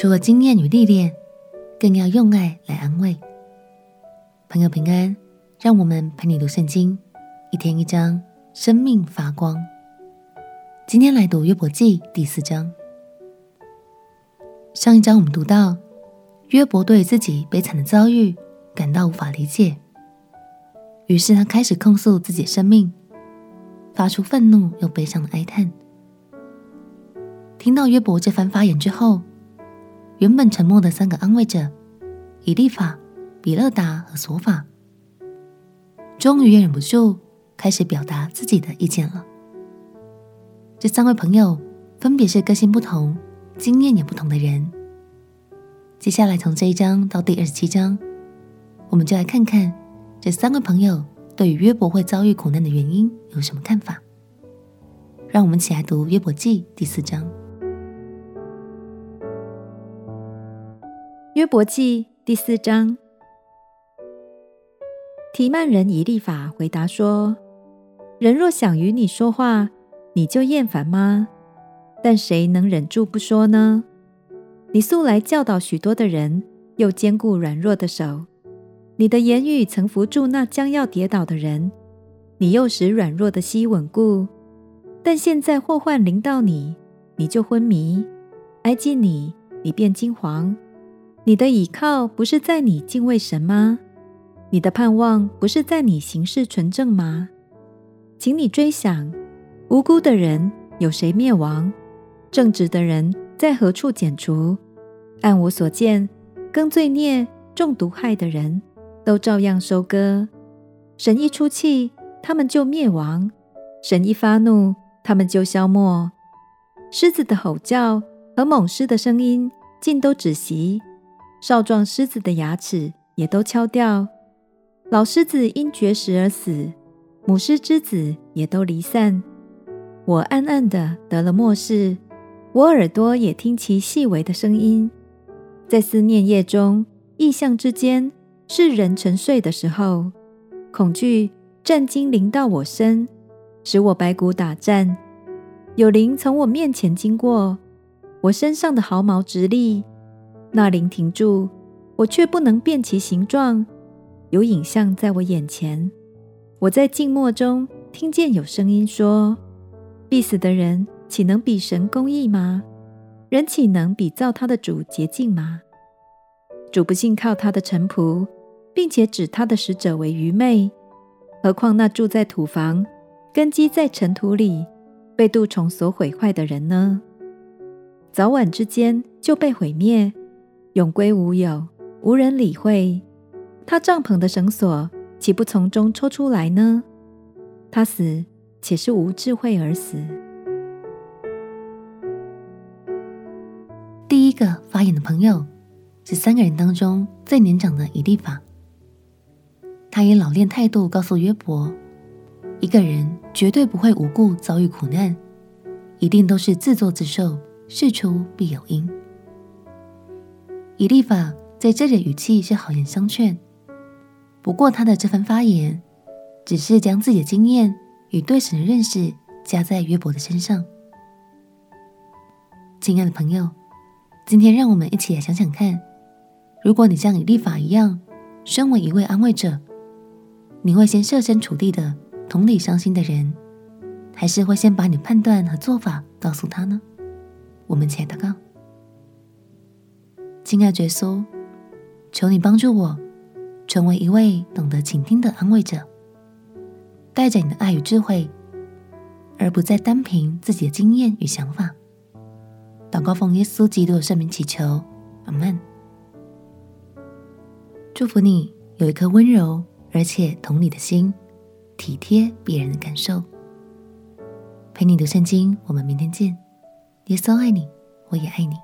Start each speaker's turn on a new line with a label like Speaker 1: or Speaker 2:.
Speaker 1: 除了经验与历练，更要用爱来安慰。朋友平安，让我们陪你读圣经，一天一章，生命发光。今天来读约伯记第四章。上一章我们读到，约伯对自己悲惨的遭遇感到无法理解，于是他开始控诉自己的生命，发出愤怒又悲伤的哀叹。听到约伯这番发言之后，原本沉默的三个安慰者以利法、比勒达和索法，终于也忍不住开始表达自己的意见了。这三位朋友分别是个性不同、经验也不同的人。接下来从这一章到第二十七章，我们就来看看这三位朋友对于约伯会遭遇苦难的原因有什么看法。让我们一起来读约伯记第四章。
Speaker 2: 约伯记第四章，提曼人以利法回答说：“人若想与你说话，你就厌烦吗？但谁能忍住不说呢？你素来教导许多的人，又坚固软弱的手。你的言语曾扶助那将要跌倒的人，你又使软弱的膝稳固。但现在祸患临到你，你就昏迷；挨近你，你便惊惶。”你的倚靠不是在你敬畏神吗？你的盼望不是在你行事纯正吗？请你追想，无辜的人有谁灭亡？正直的人在何处剪除？按我所见，耕罪孽、中毒害的人都照样收割。神一出气，他们就灭亡；神一发怒，他们就消没。狮子的吼叫和猛狮的声音尽都止息。少壮狮子的牙齿也都敲掉，老狮子因绝食而死，母狮之子也都离散。我暗暗的得了末世，我耳朵也听其细微的声音。在思念夜中，意象之间，是人沉睡的时候，恐惧战兢临到我身，使我白骨打颤。有灵从我面前经过，我身上的毫毛直立。那灵停住，我却不能辨其形状。有影像在我眼前，我在静默中听见有声音说：“必死的人岂能比神公义吗？人岂能比造他的主洁净吗？主不信靠他的臣仆，并且指他的使者为愚昧。何况那住在土房、根基在尘土里、被蠹虫所毁坏的人呢？早晚之间就被毁灭。”永归无有，无人理会。他帐篷的绳索岂不从中抽出来呢？他死，且是无智慧而死。
Speaker 1: 第一个发言的朋友是三个人当中最年长的以利法。他以老练态度告诉约伯：一个人绝对不会无故遭遇苦难，一定都是自作自受，事出必有因。以利法在这里的语气是好言相劝，不过他的这番发言，只是将自己的经验与对神的认识加在约伯的身上。亲爱的朋友，今天让我们一起来想想看，如果你像以利法一样，身为一位安慰者，你会先设身处地的同理伤心的人，还是会先把你判断和做法告诉他呢？我们一起来祷告。亲爱的耶稣，求你帮助我，成为一位懂得倾听的安慰者，带着你的爱与智慧，而不再单凭自己的经验与想法。祷告奉耶稣基督的圣名祈求，阿门。祝福你有一颗温柔而且同理的心，体贴别人的感受。陪你读圣经，我们明天见。耶稣爱你，我也爱你。